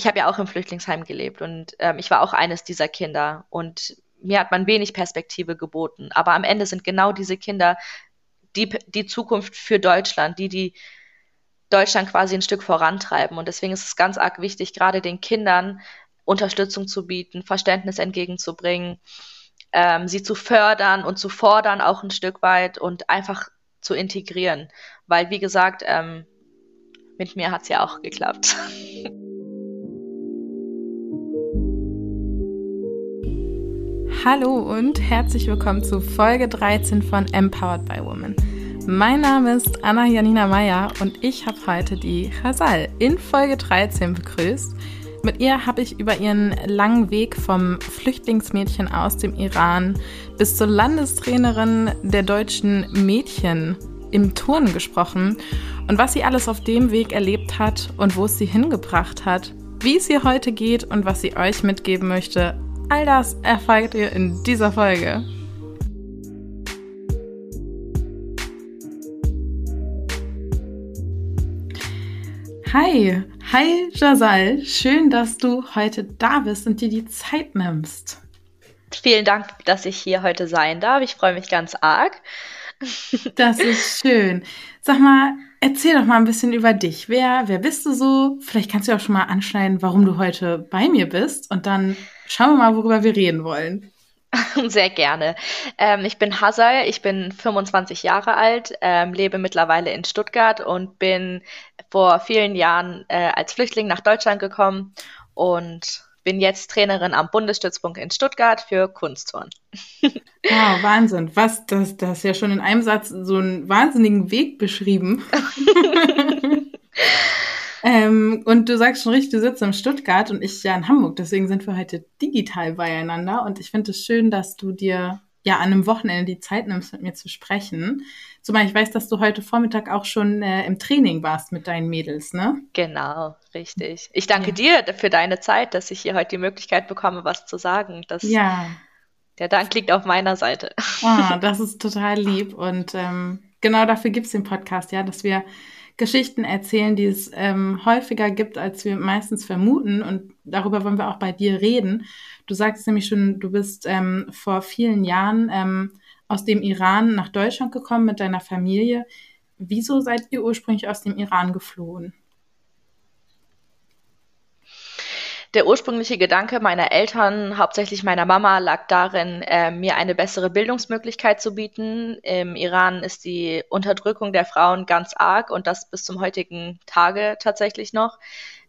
ich habe ja auch im Flüchtlingsheim gelebt und ähm, ich war auch eines dieser Kinder und mir hat man wenig Perspektive geboten. Aber am Ende sind genau diese Kinder die, die Zukunft für Deutschland, die, die Deutschland quasi ein Stück vorantreiben. Und deswegen ist es ganz arg wichtig, gerade den Kindern Unterstützung zu bieten, Verständnis entgegenzubringen, ähm, sie zu fördern und zu fordern auch ein Stück weit und einfach zu integrieren. Weil, wie gesagt, ähm, mit mir hat es ja auch geklappt. Hallo und herzlich willkommen zu Folge 13 von Empowered by Women. Mein Name ist Anna Janina Meyer und ich habe heute die Hasal in Folge 13 begrüßt. Mit ihr habe ich über ihren langen Weg vom Flüchtlingsmädchen aus dem Iran bis zur Landestrainerin der deutschen Mädchen im Turnen gesprochen und was sie alles auf dem Weg erlebt hat und wo es sie hingebracht hat, wie es ihr heute geht und was sie euch mitgeben möchte All das erfahrt ihr in dieser Folge. Hi, hi Jasal, schön, dass du heute da bist und dir die Zeit nimmst. Vielen Dank, dass ich hier heute sein darf. Ich freue mich ganz arg. Das ist schön. Sag mal, erzähl doch mal ein bisschen über dich. Wer, wer bist du so? Vielleicht kannst du auch schon mal anschneiden, warum du heute bei mir bist und dann Schauen wir mal, worüber wir reden wollen. Sehr gerne. Ähm, ich bin Hazal, ich bin 25 Jahre alt, ähm, lebe mittlerweile in Stuttgart und bin vor vielen Jahren äh, als Flüchtling nach Deutschland gekommen und bin jetzt Trainerin am Bundesstützpunkt in Stuttgart für Kunstturnen. Wow, Wahnsinn. Was, das, das ist ja schon in einem Satz so einen wahnsinnigen Weg beschrieben. Ähm, und du sagst schon richtig, du sitzt in Stuttgart und ich ja in Hamburg. Deswegen sind wir heute digital beieinander. Und ich finde es schön, dass du dir ja an einem Wochenende die Zeit nimmst, mit mir zu sprechen. Zumal ich weiß, dass du heute Vormittag auch schon äh, im Training warst mit deinen Mädels, ne? Genau, richtig. Ich danke ja. dir für deine Zeit, dass ich hier heute die Möglichkeit bekomme, was zu sagen. Das, ja. Der Dank liegt auf meiner Seite. Ah, das ist total lieb. Und ähm, genau dafür gibt es den Podcast, ja, dass wir Geschichten erzählen, die es ähm, häufiger gibt, als wir meistens vermuten. Und darüber wollen wir auch bei dir reden. Du sagst nämlich schon, du bist ähm, vor vielen Jahren ähm, aus dem Iran nach Deutschland gekommen mit deiner Familie. Wieso seid ihr ursprünglich aus dem Iran geflohen? Der ursprüngliche Gedanke meiner Eltern, hauptsächlich meiner Mama, lag darin, äh, mir eine bessere Bildungsmöglichkeit zu bieten. Im Iran ist die Unterdrückung der Frauen ganz arg und das bis zum heutigen Tage tatsächlich noch.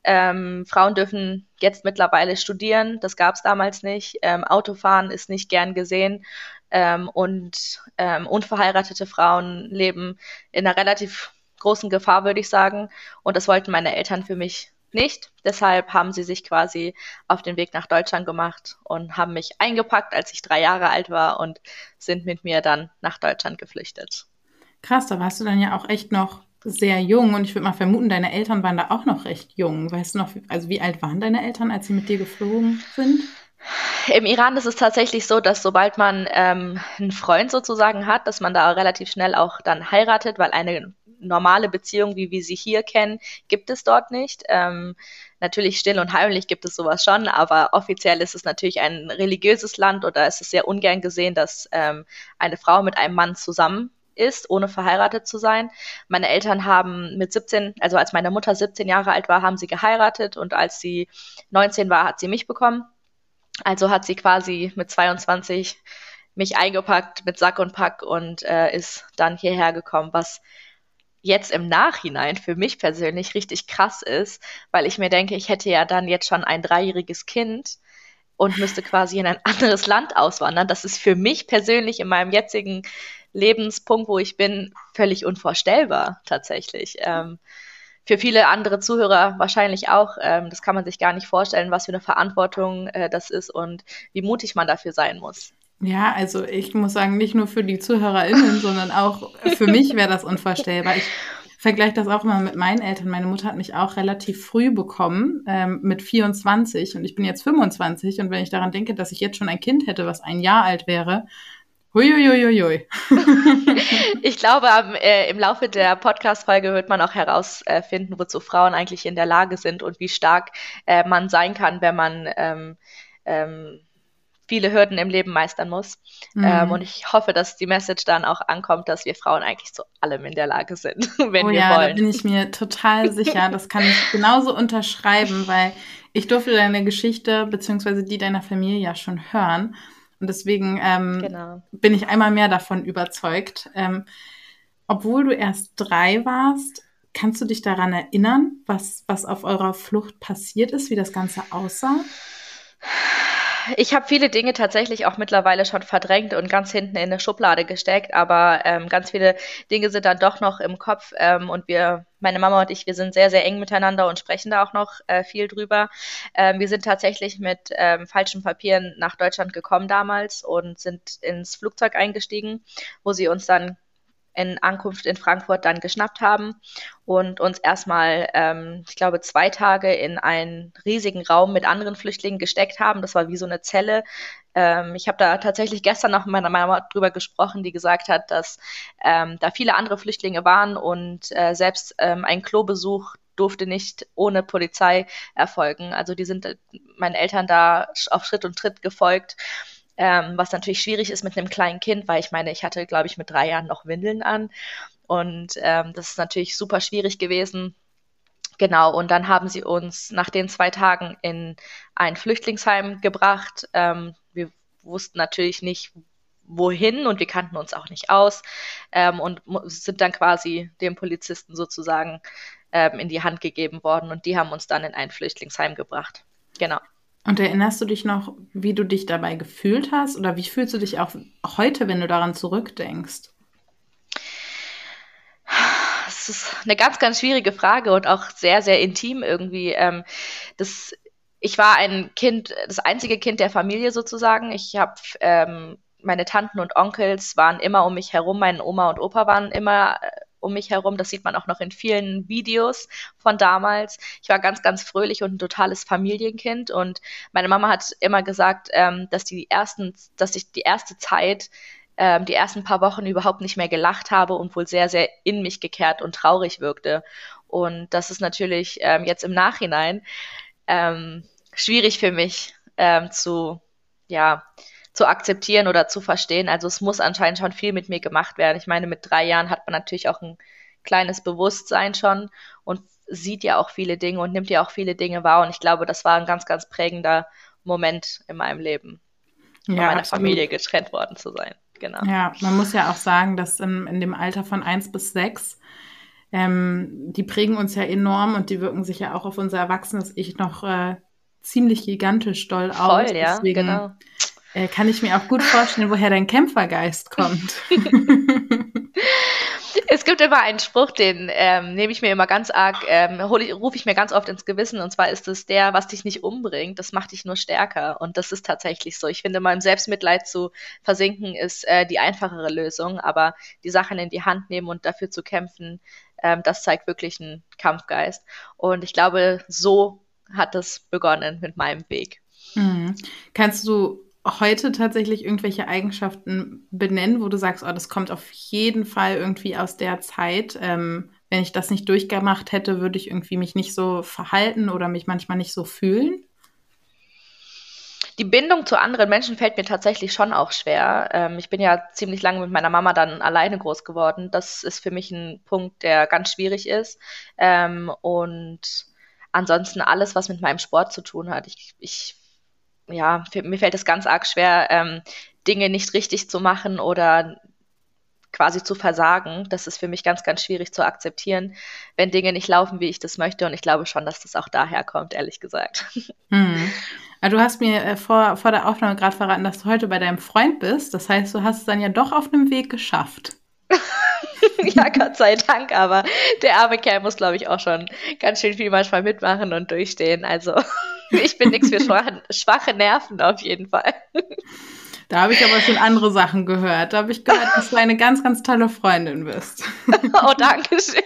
Ähm, Frauen dürfen jetzt mittlerweile studieren, das gab es damals nicht. Ähm, Autofahren ist nicht gern gesehen ähm, und ähm, unverheiratete Frauen leben in einer relativ großen Gefahr, würde ich sagen. Und das wollten meine Eltern für mich nicht. Deshalb haben sie sich quasi auf den Weg nach Deutschland gemacht und haben mich eingepackt, als ich drei Jahre alt war und sind mit mir dann nach Deutschland geflüchtet. Krass, da warst du dann ja auch echt noch sehr jung und ich würde mal vermuten, deine Eltern waren da auch noch recht jung. Weißt du noch, also wie alt waren deine Eltern, als sie mit dir geflogen sind? Im Iran ist es tatsächlich so, dass sobald man ähm, einen Freund sozusagen hat, dass man da relativ schnell auch dann heiratet, weil eine normale Beziehung, wie wir sie hier kennen, gibt es dort nicht. Ähm, natürlich still und heimlich gibt es sowas schon, aber offiziell ist es natürlich ein religiöses Land oder es ist sehr ungern gesehen, dass ähm, eine Frau mit einem Mann zusammen ist, ohne verheiratet zu sein. Meine Eltern haben mit 17, also als meine Mutter 17 Jahre alt war, haben sie geheiratet und als sie 19 war, hat sie mich bekommen. Also hat sie quasi mit 22 mich eingepackt mit Sack und Pack und äh, ist dann hierher gekommen, was jetzt im Nachhinein für mich persönlich richtig krass ist, weil ich mir denke, ich hätte ja dann jetzt schon ein dreijähriges Kind und müsste quasi in ein anderes Land auswandern. Das ist für mich persönlich in meinem jetzigen Lebenspunkt, wo ich bin, völlig unvorstellbar tatsächlich. Ähm, für viele andere Zuhörer wahrscheinlich auch. Ähm, das kann man sich gar nicht vorstellen, was für eine Verantwortung äh, das ist und wie mutig man dafür sein muss. Ja, also ich muss sagen, nicht nur für die ZuhörerInnen, sondern auch für mich wäre das unvorstellbar. Ich vergleiche das auch immer mit meinen Eltern. Meine Mutter hat mich auch relativ früh bekommen, ähm, mit 24 und ich bin jetzt 25 und wenn ich daran denke, dass ich jetzt schon ein Kind hätte, was ein Jahr alt wäre, Huiuiuiui. ich glaube, äh, im Laufe der Podcast-Folge wird man auch herausfinden, wozu Frauen eigentlich in der Lage sind und wie stark äh, man sein kann, wenn man ähm, ähm, viele Hürden im Leben meistern muss. Mhm. Ähm, und ich hoffe, dass die Message dann auch ankommt, dass wir Frauen eigentlich zu allem in der Lage sind, wenn oh wir ja, wollen. Da bin ich mir total sicher. Das kann ich genauso unterschreiben, weil ich durfte deine Geschichte beziehungsweise die deiner Familie ja schon hören. Und deswegen ähm, genau. bin ich einmal mehr davon überzeugt. Ähm, obwohl du erst drei warst, kannst du dich daran erinnern, was, was auf eurer Flucht passiert ist, wie das Ganze aussah? Ich habe viele Dinge tatsächlich auch mittlerweile schon verdrängt und ganz hinten in eine Schublade gesteckt, aber ähm, ganz viele Dinge sind dann doch noch im Kopf ähm, und wir, meine Mama und ich, wir sind sehr, sehr eng miteinander und sprechen da auch noch äh, viel drüber. Ähm, wir sind tatsächlich mit ähm, falschen Papieren nach Deutschland gekommen damals und sind ins Flugzeug eingestiegen, wo sie uns dann in Ankunft in Frankfurt dann geschnappt haben und uns erstmal, ähm, ich glaube, zwei Tage in einen riesigen Raum mit anderen Flüchtlingen gesteckt haben. Das war wie so eine Zelle. Ähm, ich habe da tatsächlich gestern noch mit meiner Mama drüber gesprochen, die gesagt hat, dass ähm, da viele andere Flüchtlinge waren und äh, selbst ähm, ein Klobesuch durfte nicht ohne Polizei erfolgen. Also die sind äh, meinen Eltern da auf Schritt und Tritt gefolgt ähm, was natürlich schwierig ist mit einem kleinen Kind, weil ich meine, ich hatte, glaube ich, mit drei Jahren noch Windeln an. Und ähm, das ist natürlich super schwierig gewesen. Genau, und dann haben sie uns nach den zwei Tagen in ein Flüchtlingsheim gebracht. Ähm, wir wussten natürlich nicht, wohin und wir kannten uns auch nicht aus ähm, und sind dann quasi dem Polizisten sozusagen ähm, in die Hand gegeben worden und die haben uns dann in ein Flüchtlingsheim gebracht. Genau. Und erinnerst du dich noch, wie du dich dabei gefühlt hast? Oder wie fühlst du dich auch heute, wenn du daran zurückdenkst? Das ist eine ganz, ganz schwierige Frage und auch sehr, sehr intim irgendwie. Ähm, das, ich war ein Kind, das einzige Kind der Familie sozusagen. Ich habe ähm, meine Tanten und Onkels waren immer um mich herum, meine Oma und Opa waren immer äh, um mich herum. Das sieht man auch noch in vielen Videos von damals. Ich war ganz, ganz fröhlich und ein totales Familienkind. Und meine Mama hat immer gesagt, ähm, dass die ersten, dass ich die erste Zeit ähm, die ersten paar Wochen überhaupt nicht mehr gelacht habe und wohl sehr, sehr in mich gekehrt und traurig wirkte. Und das ist natürlich ähm, jetzt im Nachhinein ähm, schwierig für mich ähm, zu, ja, zu akzeptieren oder zu verstehen. Also es muss anscheinend schon viel mit mir gemacht werden. Ich meine, mit drei Jahren hat man natürlich auch ein kleines Bewusstsein schon und sieht ja auch viele Dinge und nimmt ja auch viele Dinge wahr. Und ich glaube, das war ein ganz, ganz prägender Moment in meinem Leben, von ja, meiner absolut. Familie getrennt worden zu sein. Genau. Ja, man muss ja auch sagen, dass in, in dem Alter von eins bis sechs ähm, die prägen uns ja enorm und die wirken sich ja auch auf unser erwachsenes Ich noch äh, ziemlich gigantisch doll aus. Voll, ja, Deswegen, genau. Äh, kann ich mir auch gut vorstellen, woher dein Kämpfergeist kommt. es gibt immer einen Spruch, den ähm, nehme ich mir immer ganz arg, ähm, rufe ich mir ganz oft ins Gewissen, und zwar ist es der, was dich nicht umbringt, das macht dich nur stärker. Und das ist tatsächlich so. Ich finde, mal im Selbstmitleid zu versinken, ist äh, die einfachere Lösung, aber die Sachen in die Hand nehmen und dafür zu kämpfen, ähm, das zeigt wirklich einen Kampfgeist. Und ich glaube, so hat es begonnen mit meinem Weg. Mhm. Kannst du heute tatsächlich irgendwelche Eigenschaften benennen, wo du sagst, oh, das kommt auf jeden Fall irgendwie aus der Zeit. Ähm, wenn ich das nicht durchgemacht hätte, würde ich irgendwie mich nicht so verhalten oder mich manchmal nicht so fühlen? Die Bindung zu anderen Menschen fällt mir tatsächlich schon auch schwer. Ähm, ich bin ja ziemlich lange mit meiner Mama dann alleine groß geworden. Das ist für mich ein Punkt, der ganz schwierig ist. Ähm, und ansonsten alles, was mit meinem Sport zu tun hat. Ich, ich ja, mir fällt es ganz arg schwer, ähm, Dinge nicht richtig zu machen oder quasi zu versagen. Das ist für mich ganz, ganz schwierig zu akzeptieren, wenn Dinge nicht laufen, wie ich das möchte. Und ich glaube schon, dass das auch daher kommt, ehrlich gesagt. Hm. Du hast mir äh, vor, vor der Aufnahme gerade verraten, dass du heute bei deinem Freund bist. Das heißt, du hast es dann ja doch auf einem Weg geschafft. ja, Gott sei Dank, aber der arme Kerl muss, glaube ich, auch schon ganz schön viel manchmal mitmachen und durchstehen. Also ich bin nichts für schwache, Nerven auf jeden Fall. Da habe ich aber schon andere Sachen gehört. Da habe ich gehört, dass du eine ganz, ganz tolle Freundin bist. oh, danke schön.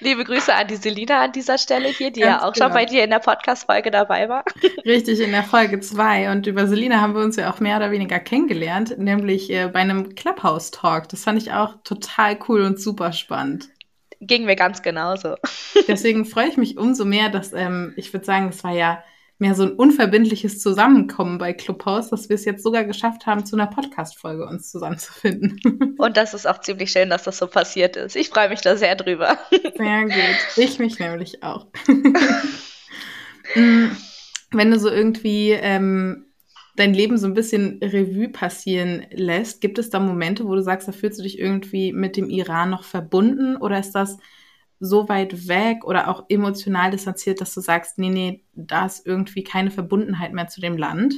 Liebe Grüße an die Selina an dieser Stelle hier, die ganz ja auch genau. schon bei dir in der Podcast-Folge dabei war. Richtig, in der Folge 2. Und über Selina haben wir uns ja auch mehr oder weniger kennengelernt, nämlich äh, bei einem Clubhouse-Talk. Das fand ich auch total cool und super spannend. Ging mir ganz genauso. Deswegen freue ich mich umso mehr, dass ähm, ich würde sagen, es war ja mehr so ein unverbindliches Zusammenkommen bei Clubhouse, dass wir es jetzt sogar geschafft haben, zu einer Podcast-Folge uns zusammenzufinden. Und das ist auch ziemlich schön, dass das so passiert ist. Ich freue mich da sehr drüber. Sehr gut. Ich mich nämlich auch. Mm, wenn du so irgendwie ähm, dein Leben so ein bisschen Revue passieren lässt, gibt es da Momente, wo du sagst, da fühlst du dich irgendwie mit dem Iran noch verbunden oder ist das so weit weg oder auch emotional distanziert, dass du sagst, nee, nee, da ist irgendwie keine Verbundenheit mehr zu dem Land?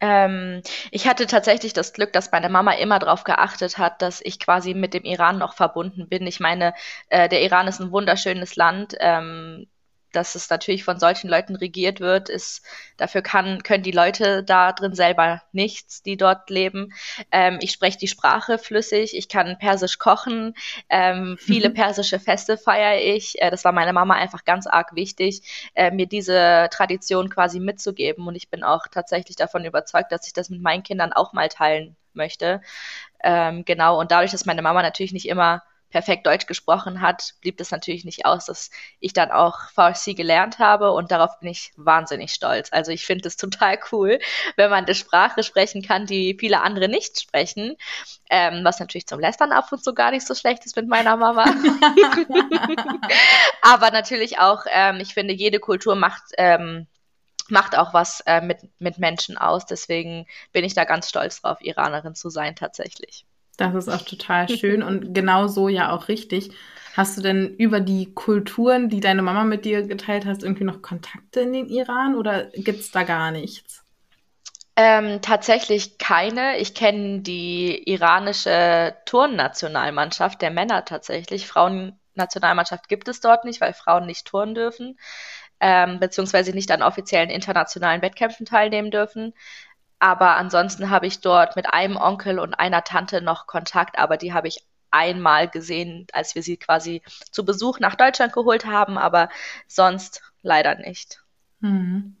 Ähm, ich hatte tatsächlich das Glück, dass meine Mama immer darauf geachtet hat, dass ich quasi mit dem Iran noch verbunden bin. Ich meine, äh, der Iran ist ein wunderschönes Land. Ähm, dass es natürlich von solchen Leuten regiert wird, ist, dafür kann, können die Leute da drin selber nichts, die dort leben. Ähm, ich spreche die Sprache flüssig, ich kann Persisch kochen, ähm, viele mhm. persische Feste feiere ich. Äh, das war meiner Mama einfach ganz arg wichtig, äh, mir diese Tradition quasi mitzugeben. Und ich bin auch tatsächlich davon überzeugt, dass ich das mit meinen Kindern auch mal teilen möchte. Ähm, genau, und dadurch, dass meine Mama natürlich nicht immer perfekt Deutsch gesprochen hat, blieb es natürlich nicht aus, dass ich dann auch Farsi gelernt habe und darauf bin ich wahnsinnig stolz. Also ich finde es total cool, wenn man eine Sprache sprechen kann, die viele andere nicht sprechen, ähm, was natürlich zum Lästern ab und zu gar nicht so schlecht ist mit meiner Mama. Aber natürlich auch, ähm, ich finde, jede Kultur macht ähm, macht auch was äh, mit, mit Menschen aus. Deswegen bin ich da ganz stolz drauf, Iranerin zu sein tatsächlich. Das ist auch total schön und genau so ja auch richtig. Hast du denn über die Kulturen, die deine Mama mit dir geteilt hast, irgendwie noch Kontakte in den Iran oder gibt es da gar nichts? Ähm, tatsächlich keine. Ich kenne die iranische Turnnationalmannschaft der Männer tatsächlich. Frauennationalmannschaft gibt es dort nicht, weil Frauen nicht turnen dürfen, ähm, beziehungsweise nicht an offiziellen internationalen Wettkämpfen teilnehmen dürfen. Aber ansonsten habe ich dort mit einem Onkel und einer Tante noch Kontakt, aber die habe ich einmal gesehen, als wir sie quasi zu Besuch nach Deutschland geholt haben, aber sonst leider nicht. Mhm.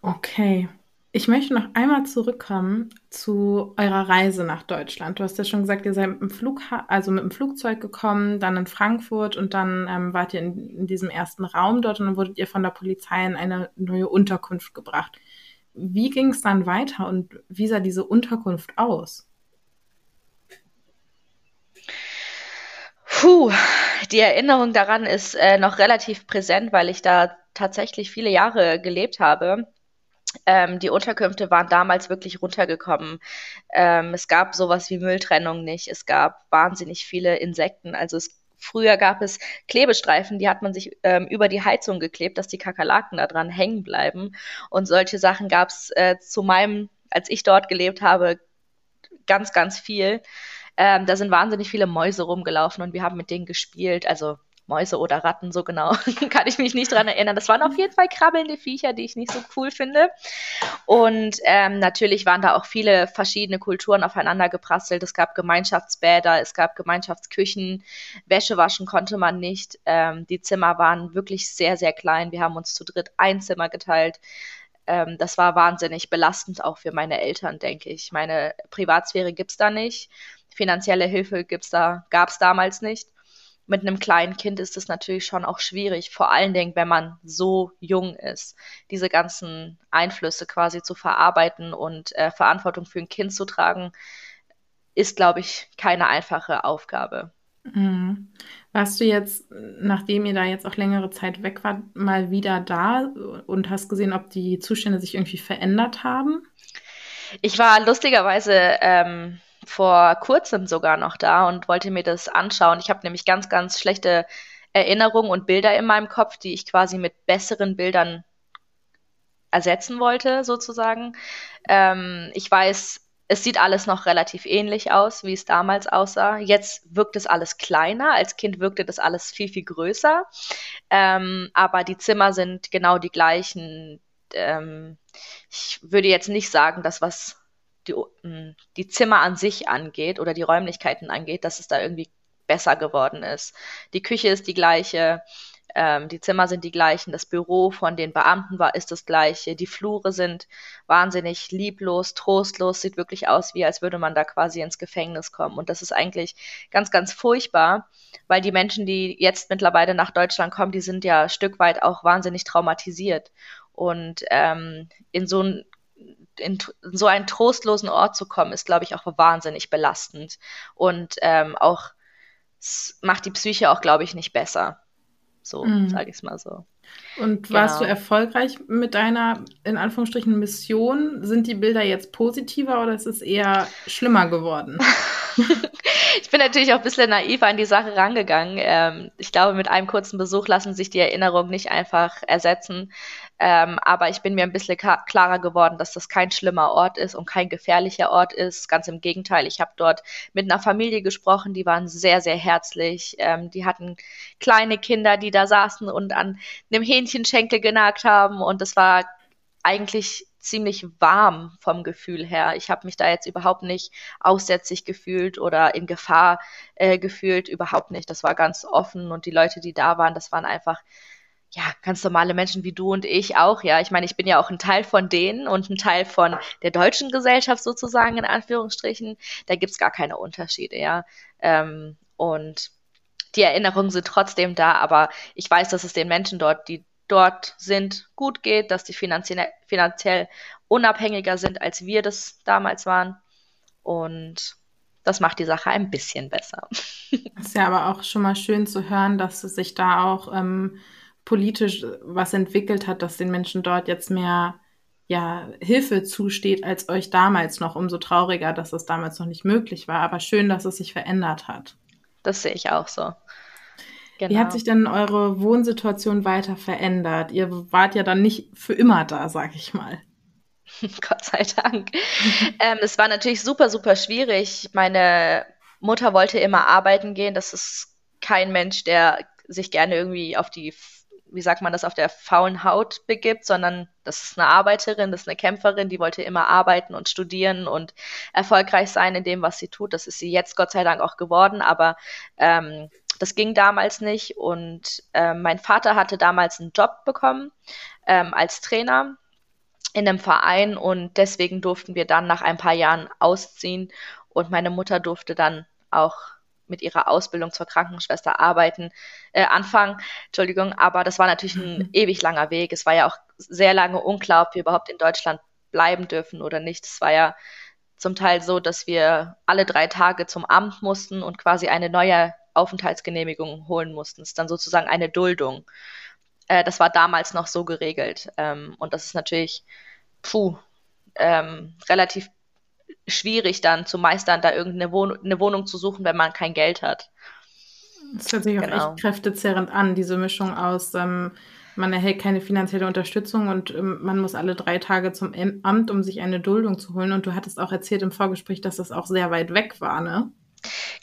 Okay. Ich möchte noch einmal zurückkommen zu eurer Reise nach Deutschland. Du hast ja schon gesagt, ihr seid mit dem, Flug, also mit dem Flugzeug gekommen, dann in Frankfurt und dann ähm, wart ihr in, in, diesem ersten Raum dort und dann wurdet ihr von der Polizei in eine neue Unterkunft gebracht. Wie ging es dann weiter und wie sah diese Unterkunft aus? Puh, die Erinnerung daran ist äh, noch relativ präsent, weil ich da tatsächlich viele Jahre gelebt habe. Ähm, die Unterkünfte waren damals wirklich runtergekommen. Ähm, es gab sowas wie Mülltrennung nicht. Es gab wahnsinnig viele Insekten. Also es Früher gab es Klebestreifen, die hat man sich ähm, über die Heizung geklebt, dass die Kakerlaken da dran hängen bleiben. Und solche Sachen gab es äh, zu meinem, als ich dort gelebt habe, ganz, ganz viel. Ähm, da sind wahnsinnig viele Mäuse rumgelaufen und wir haben mit denen gespielt. Also Mäuse oder Ratten, so genau kann ich mich nicht dran erinnern. Das waren auf jeden Fall krabbelnde Viecher, die ich nicht so cool finde. Und ähm, natürlich waren da auch viele verschiedene Kulturen aufeinander geprasselt. Es gab Gemeinschaftsbäder, es gab Gemeinschaftsküchen, Wäsche waschen konnte man nicht. Ähm, die Zimmer waren wirklich sehr, sehr klein. Wir haben uns zu dritt ein Zimmer geteilt. Ähm, das war wahnsinnig belastend auch für meine Eltern, denke ich. Meine Privatsphäre gibt es da nicht. Finanzielle Hilfe gibt's da, gab es damals nicht mit einem kleinen Kind ist es natürlich schon auch schwierig, vor allen Dingen, wenn man so jung ist, diese ganzen Einflüsse quasi zu verarbeiten und äh, Verantwortung für ein Kind zu tragen, ist, glaube ich, keine einfache Aufgabe. Mhm. Warst du jetzt, nachdem ihr da jetzt auch längere Zeit weg wart, mal wieder da und hast gesehen, ob die Zustände sich irgendwie verändert haben? Ich war lustigerweise ähm, vor kurzem sogar noch da und wollte mir das anschauen. Ich habe nämlich ganz, ganz schlechte Erinnerungen und Bilder in meinem Kopf, die ich quasi mit besseren Bildern ersetzen wollte, sozusagen. Ähm, ich weiß, es sieht alles noch relativ ähnlich aus, wie es damals aussah. Jetzt wirkt es alles kleiner. Als Kind wirkte das alles viel, viel größer. Ähm, aber die Zimmer sind genau die gleichen ähm, ich würde jetzt nicht sagen, dass was die, mm, die Zimmer an sich angeht oder die Räumlichkeiten angeht, dass es da irgendwie besser geworden ist. Die Küche ist die gleiche, ähm, die Zimmer sind die gleichen, das Büro von den Beamten war ist das gleiche, die Flure sind wahnsinnig lieblos, trostlos, sieht wirklich aus, wie als würde man da quasi ins Gefängnis kommen. Und das ist eigentlich ganz, ganz furchtbar, weil die Menschen, die jetzt mittlerweile nach Deutschland kommen, die sind ja Stück weit auch wahnsinnig traumatisiert. Und ähm, in so ein in, so einen trostlosen Ort zu kommen, ist, glaube ich, auch wahnsinnig belastend. Und ähm, auch macht die Psyche auch, glaube ich, nicht besser. So, mhm. sage ich es mal so. Und genau. warst du erfolgreich mit deiner, in Anführungsstrichen, Mission? Sind die Bilder jetzt positiver oder ist es eher schlimmer geworden? ich bin natürlich auch ein bisschen naiv an die Sache rangegangen. Ähm, ich glaube, mit einem kurzen Besuch lassen sich die Erinnerungen nicht einfach ersetzen. Ähm, aber ich bin mir ein bisschen klarer geworden, dass das kein schlimmer Ort ist und kein gefährlicher Ort ist. Ganz im Gegenteil. Ich habe dort mit einer Familie gesprochen, die waren sehr, sehr herzlich. Ähm, die hatten kleine Kinder, die da saßen und an einem Hähnchenschenkel genagt haben. Und es war eigentlich ziemlich warm vom Gefühl her. Ich habe mich da jetzt überhaupt nicht aussätzlich gefühlt oder in Gefahr äh, gefühlt, überhaupt nicht. Das war ganz offen und die Leute, die da waren, das waren einfach ja, ganz normale Menschen wie du und ich auch, ja. Ich meine, ich bin ja auch ein Teil von denen und ein Teil von der deutschen Gesellschaft sozusagen, in Anführungsstrichen. Da gibt's gar keine Unterschiede, ja. Ähm, und die Erinnerungen sind trotzdem da, aber ich weiß, dass es den Menschen dort, die dort sind, gut geht, dass die finanziell, finanziell unabhängiger sind, als wir das damals waren. Und das macht die Sache ein bisschen besser. Ist ja aber auch schon mal schön zu hören, dass es sich da auch ähm, politisch was entwickelt hat, dass den Menschen dort jetzt mehr ja, Hilfe zusteht als euch damals noch. Umso trauriger, dass es damals noch nicht möglich war. Aber schön, dass es sich verändert hat. Das sehe ich auch so. Genau. Wie hat sich denn eure Wohnsituation weiter verändert? Ihr wart ja dann nicht für immer da, sag ich mal. Gott sei Dank. ähm, es war natürlich super, super schwierig. Meine Mutter wollte immer arbeiten gehen. Das ist kein Mensch, der sich gerne irgendwie auf die, wie sagt man das, auf der faulen Haut begibt, sondern das ist eine Arbeiterin, das ist eine Kämpferin, die wollte immer arbeiten und studieren und erfolgreich sein in dem, was sie tut. Das ist sie jetzt Gott sei Dank auch geworden, aber ähm, das ging damals nicht und äh, mein Vater hatte damals einen Job bekommen ähm, als Trainer in einem Verein und deswegen durften wir dann nach ein paar Jahren ausziehen und meine Mutter durfte dann auch mit ihrer Ausbildung zur Krankenschwester arbeiten, äh, anfangen, Entschuldigung, aber das war natürlich ein ewig langer Weg. Es war ja auch sehr lange unklar, ob wir überhaupt in Deutschland bleiben dürfen oder nicht. Es war ja zum Teil so, dass wir alle drei Tage zum Amt mussten und quasi eine neue Aufenthaltsgenehmigung holen mussten. Es ist dann sozusagen eine Duldung. Äh, das war damals noch so geregelt. Ähm, und das ist natürlich, puh, ähm, relativ schwierig dann zu meistern, da irgendeine Wohn eine Wohnung zu suchen, wenn man kein Geld hat. Das hört sich auch genau. echt kräftezerrend an, diese Mischung aus, ähm, man erhält keine finanzielle Unterstützung und ähm, man muss alle drei Tage zum Amt, um sich eine Duldung zu holen. Und du hattest auch erzählt im Vorgespräch, dass das auch sehr weit weg war, ne?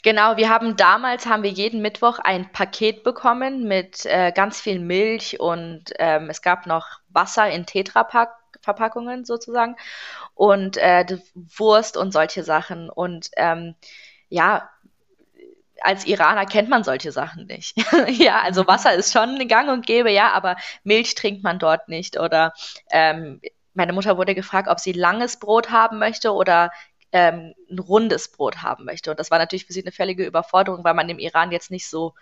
Genau, wir haben damals haben wir jeden Mittwoch ein Paket bekommen mit äh, ganz viel Milch und ähm, es gab noch Wasser in Tetrapack Verpackungen sozusagen und äh, Wurst und solche Sachen und ähm, ja als Iraner kennt man solche Sachen nicht. ja, also Wasser ist schon Gang und Gäbe, ja, aber Milch trinkt man dort nicht. Oder ähm, meine Mutter wurde gefragt, ob sie langes Brot haben möchte oder ähm, ein rundes Brot haben möchte. Und das war natürlich für sie eine völlige Überforderung, weil man im Iran jetzt nicht so,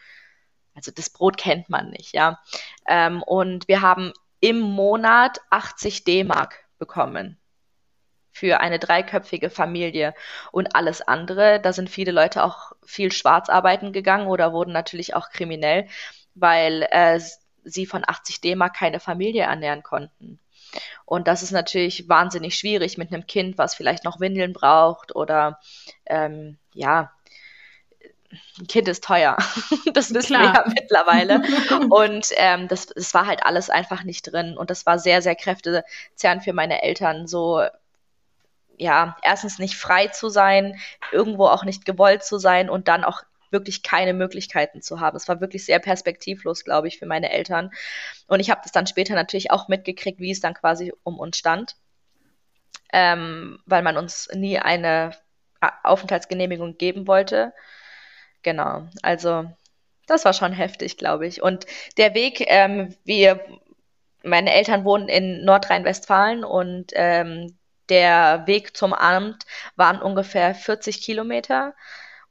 also das Brot kennt man nicht, ja. Ähm, und wir haben im Monat 80 D-Mark bekommen für eine dreiköpfige Familie und alles andere. Da sind viele Leute auch viel schwarz arbeiten gegangen oder wurden natürlich auch kriminell, weil äh, sie von 80 D-Mark keine Familie ernähren konnten. Und das ist natürlich wahnsinnig schwierig mit einem Kind, was vielleicht noch Windeln braucht oder ähm, ja, ein Kind ist teuer. das wissen Klar. wir ja mittlerweile. Und ähm, das, das war halt alles einfach nicht drin. Und das war sehr, sehr kräftezerrend für meine Eltern, so ja, erstens nicht frei zu sein, irgendwo auch nicht gewollt zu sein und dann auch wirklich keine Möglichkeiten zu haben. Es war wirklich sehr perspektivlos, glaube ich, für meine Eltern. Und ich habe das dann später natürlich auch mitgekriegt, wie es dann quasi um uns stand, ähm, weil man uns nie eine Aufenthaltsgenehmigung geben wollte. Genau, also das war schon heftig, glaube ich. Und der Weg, ähm, wir, meine Eltern wohnen in Nordrhein-Westfalen und ähm, der Weg zum Amt waren ungefähr 40 Kilometer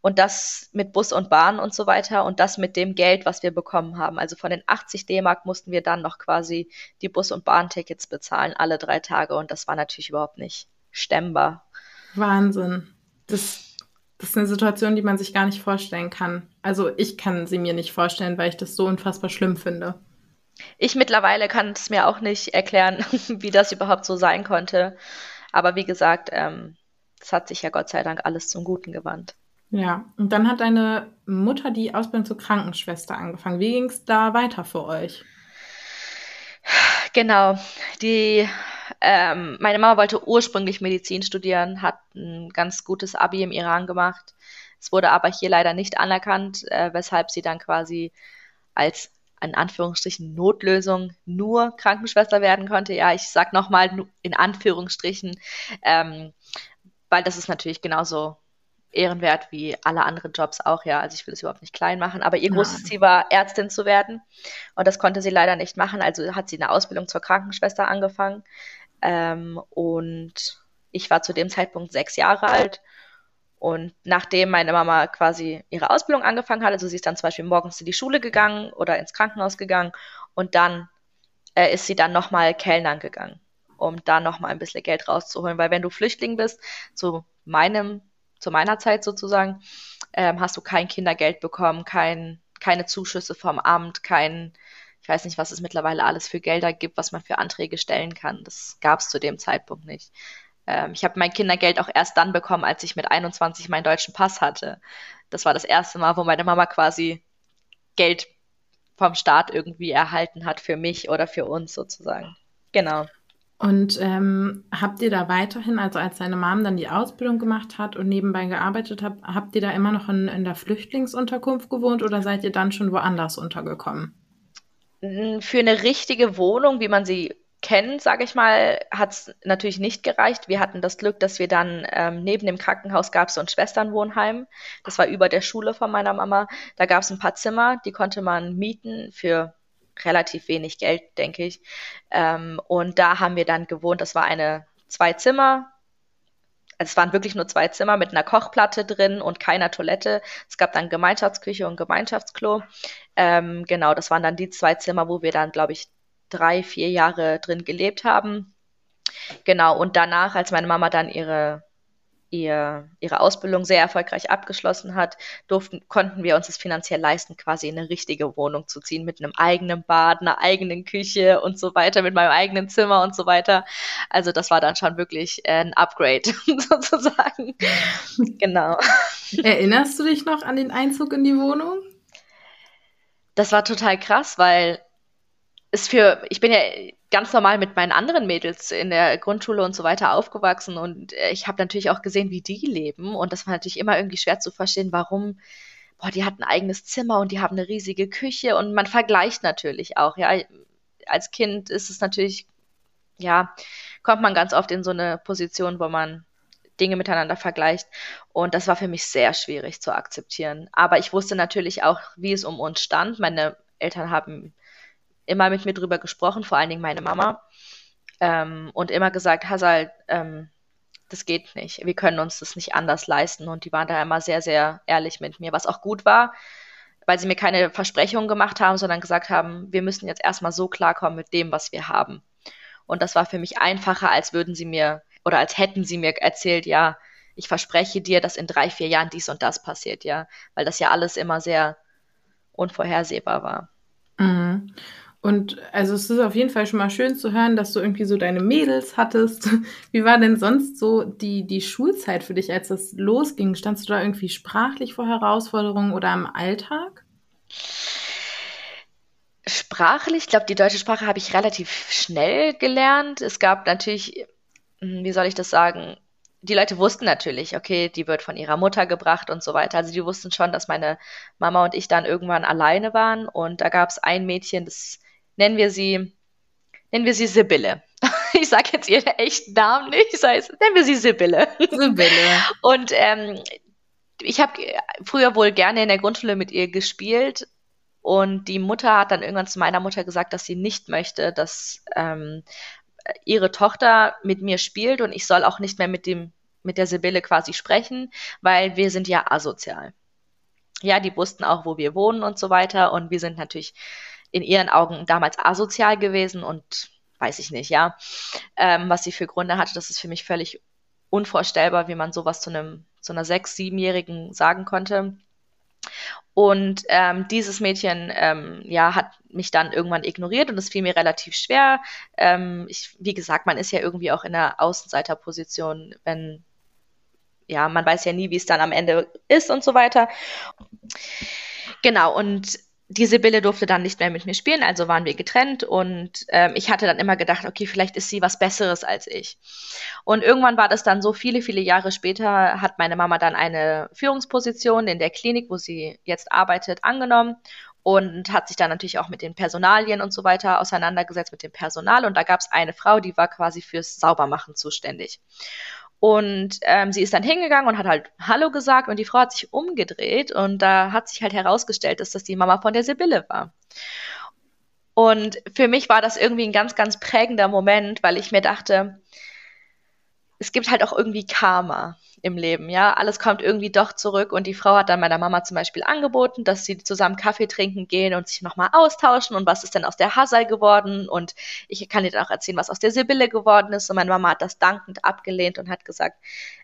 und das mit Bus und Bahn und so weiter und das mit dem Geld, was wir bekommen haben. Also von den 80 D-Mark mussten wir dann noch quasi die Bus- und Bahntickets bezahlen, alle drei Tage und das war natürlich überhaupt nicht stemmbar. Wahnsinn. Das, das ist eine Situation, die man sich gar nicht vorstellen kann. Also ich kann sie mir nicht vorstellen, weil ich das so unfassbar schlimm finde. Ich mittlerweile kann es mir auch nicht erklären, wie das überhaupt so sein konnte. Aber wie gesagt, ähm, es hat sich ja Gott sei Dank alles zum Guten gewandt. Ja, und dann hat deine Mutter die Ausbildung zur Krankenschwester angefangen. Wie ging es da weiter für euch? Genau, die ähm, meine Mama wollte ursprünglich Medizin studieren, hat ein ganz gutes Abi im Iran gemacht. Es wurde aber hier leider nicht anerkannt, äh, weshalb sie dann quasi als in Anführungsstrichen Notlösung nur Krankenschwester werden konnte. Ja, ich sag nochmal in Anführungsstrichen, ähm, weil das ist natürlich genauso ehrenwert wie alle anderen Jobs auch, ja. Also ich will es überhaupt nicht klein machen, aber ihr großes Ziel war, Ärztin zu werden. Und das konnte sie leider nicht machen. Also hat sie eine Ausbildung zur Krankenschwester angefangen. Ähm, und ich war zu dem Zeitpunkt sechs Jahre alt und nachdem meine Mama quasi ihre Ausbildung angefangen hat, also sie ist dann zum Beispiel morgens in die Schule gegangen oder ins Krankenhaus gegangen und dann äh, ist sie dann nochmal Kellnern gegangen, um da nochmal ein bisschen Geld rauszuholen. Weil wenn du Flüchtling bist, zu meinem, zu meiner Zeit sozusagen, ähm, hast du kein Kindergeld bekommen, kein, keine Zuschüsse vom Amt, kein, ich weiß nicht, was es mittlerweile alles für Gelder gibt, was man für Anträge stellen kann. Das gab es zu dem Zeitpunkt nicht. Ähm, ich habe mein Kindergeld auch erst dann bekommen, als ich mit 21 meinen deutschen Pass hatte. Das war das erste Mal, wo meine Mama quasi Geld vom Staat irgendwie erhalten hat für mich oder für uns sozusagen. Genau. Und ähm, habt ihr da weiterhin, also als deine Mom dann die Ausbildung gemacht hat und nebenbei gearbeitet habt, habt ihr da immer noch in, in der Flüchtlingsunterkunft gewohnt oder seid ihr dann schon woanders untergekommen? Für eine richtige Wohnung, wie man sie kennen, sage ich mal, hat es natürlich nicht gereicht. Wir hatten das Glück, dass wir dann ähm, neben dem Krankenhaus gab es so ein Schwesternwohnheim. Das war über der Schule von meiner Mama. Da gab es ein paar Zimmer, die konnte man mieten für relativ wenig Geld, denke ich. Ähm, und da haben wir dann gewohnt. Das war eine zwei Zimmer. Also es waren wirklich nur zwei Zimmer mit einer Kochplatte drin und keiner Toilette. Es gab dann Gemeinschaftsküche und Gemeinschaftsklo. Ähm, genau, das waren dann die zwei Zimmer, wo wir dann, glaube ich, drei, vier Jahre drin gelebt haben. Genau, und danach, als meine Mama dann ihre, ihr, ihre Ausbildung sehr erfolgreich abgeschlossen hat, durften, konnten wir uns es finanziell leisten, quasi in eine richtige Wohnung zu ziehen, mit einem eigenen Bad, einer eigenen Küche und so weiter, mit meinem eigenen Zimmer und so weiter. Also das war dann schon wirklich äh, ein Upgrade sozusagen. genau. Erinnerst du dich noch an den Einzug in die Wohnung? Das war total krass, weil ist für, ich bin ja ganz normal mit meinen anderen Mädels in der Grundschule und so weiter aufgewachsen und äh, ich habe natürlich auch gesehen, wie die leben und das war natürlich immer irgendwie schwer zu verstehen, warum, boah, die hat ein eigenes Zimmer und die haben eine riesige Küche und man vergleicht natürlich auch, ja. Als Kind ist es natürlich, ja, kommt man ganz oft in so eine Position, wo man Dinge miteinander vergleicht. Und das war für mich sehr schwierig zu akzeptieren. Aber ich wusste natürlich auch, wie es um uns stand. Meine Eltern haben immer mit mir drüber gesprochen, vor allen Dingen meine Mama. Ähm, und immer gesagt, Hasal, ähm, das geht nicht. Wir können uns das nicht anders leisten. Und die waren da immer sehr, sehr ehrlich mit mir, was auch gut war, weil sie mir keine Versprechungen gemacht haben, sondern gesagt haben, wir müssen jetzt erstmal so klarkommen mit dem, was wir haben. Und das war für mich einfacher, als würden sie mir oder als hätten sie mir erzählt, ja, ich verspreche dir, dass in drei, vier Jahren dies und das passiert, ja, weil das ja alles immer sehr unvorhersehbar war. Mhm. Und also es ist auf jeden Fall schon mal schön zu hören, dass du irgendwie so deine Mädels hattest. Wie war denn sonst so die, die Schulzeit für dich, als das losging? Standst du da irgendwie sprachlich vor Herausforderungen oder im Alltag? Sprachlich, ich glaube, die deutsche Sprache habe ich relativ schnell gelernt. Es gab natürlich, hm, wie soll ich das sagen, die Leute wussten natürlich, okay, die wird von ihrer Mutter gebracht und so weiter. Also die wussten schon, dass meine Mama und ich dann irgendwann alleine waren. Und da gab es ein Mädchen, das nennen wir sie, nennen wir sie Sibylle. Ich sage jetzt ihren echten Namen nicht, das heißt, nennen wir sie Sibylle. Sibylle. Und ähm, ich habe früher wohl gerne in der Grundschule mit ihr gespielt. Und die Mutter hat dann irgendwann zu meiner Mutter gesagt, dass sie nicht möchte, dass ähm, ihre Tochter mit mir spielt und ich soll auch nicht mehr mit dem mit der Sibylle quasi sprechen, weil wir sind ja asozial. Ja, die wussten auch, wo wir wohnen und so weiter und wir sind natürlich in ihren Augen damals asozial gewesen und weiß ich nicht, ja, ähm, was sie für Gründe hatte, das ist für mich völlig unvorstellbar, wie man sowas zu einem zu einer sechs, siebenjährigen sagen konnte. Und ähm, dieses Mädchen ähm, ja, hat mich dann irgendwann ignoriert und es fiel mir relativ schwer. Ähm, ich, wie gesagt, man ist ja irgendwie auch in der Außenseiterposition, wenn, ja, man weiß ja nie, wie es dann am Ende ist und so weiter. Genau, und die Sibylle durfte dann nicht mehr mit mir spielen, also waren wir getrennt und ähm, ich hatte dann immer gedacht, okay, vielleicht ist sie was Besseres als ich. Und irgendwann war das dann so, viele, viele Jahre später hat meine Mama dann eine Führungsposition in der Klinik, wo sie jetzt arbeitet, angenommen und hat sich dann natürlich auch mit den Personalien und so weiter auseinandergesetzt, mit dem Personal. Und da gab es eine Frau, die war quasi fürs Saubermachen zuständig. Und ähm, sie ist dann hingegangen und hat halt Hallo gesagt und die Frau hat sich umgedreht und da hat sich halt herausgestellt, dass das die Mama von der Sibylle war. Und für mich war das irgendwie ein ganz, ganz prägender Moment, weil ich mir dachte, es gibt halt auch irgendwie Karma im Leben, ja. Alles kommt irgendwie doch zurück und die Frau hat dann meiner Mama zum Beispiel angeboten, dass sie zusammen Kaffee trinken gehen und sich nochmal austauschen und was ist denn aus der Hasal geworden und ich kann dir dann auch erzählen, was aus der Sibylle geworden ist und meine Mama hat das dankend abgelehnt und hat gesagt,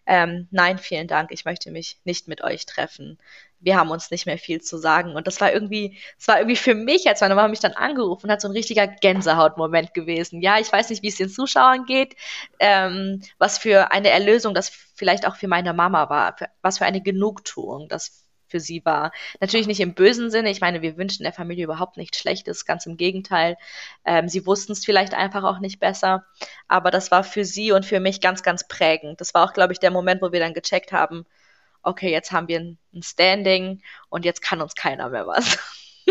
ähm, nein, vielen Dank, ich möchte mich nicht mit euch treffen wir haben uns nicht mehr viel zu sagen. Und das war irgendwie, es war irgendwie für mich, als meine Mama mich dann angerufen hat, so ein richtiger Gänsehautmoment gewesen. Ja, ich weiß nicht, wie es den Zuschauern geht, ähm, was für eine Erlösung das vielleicht auch für meine Mama war, für, was für eine Genugtuung das für sie war. Natürlich nicht im bösen Sinne. Ich meine, wir wünschen der Familie überhaupt nichts Schlechtes, ganz im Gegenteil. Ähm, sie wussten es vielleicht einfach auch nicht besser. Aber das war für sie und für mich ganz, ganz prägend. Das war auch, glaube ich, der Moment, wo wir dann gecheckt haben, okay, jetzt haben wir ein, Standing und jetzt kann uns keiner mehr was.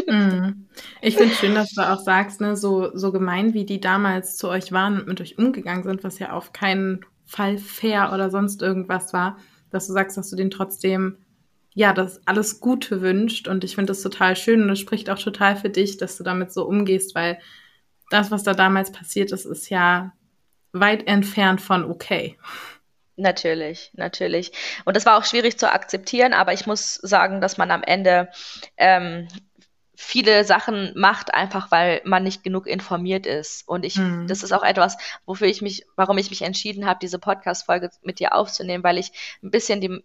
Mhm. Ich finde schön, dass du auch sagst, ne, so, so gemein, wie die damals zu euch waren und mit euch umgegangen sind, was ja auf keinen Fall fair oder sonst irgendwas war, dass du sagst, dass du denen trotzdem ja, das alles Gute wünscht. Und ich finde das total schön und es spricht auch total für dich, dass du damit so umgehst, weil das, was da damals passiert ist, ist ja weit entfernt von okay. Natürlich, natürlich. Und das war auch schwierig zu akzeptieren, aber ich muss sagen, dass man am Ende ähm, viele Sachen macht, einfach weil man nicht genug informiert ist. Und ich, mhm. das ist auch etwas, wofür ich mich, warum ich mich entschieden habe, diese Podcast-Folge mit dir aufzunehmen, weil ich ein bisschen die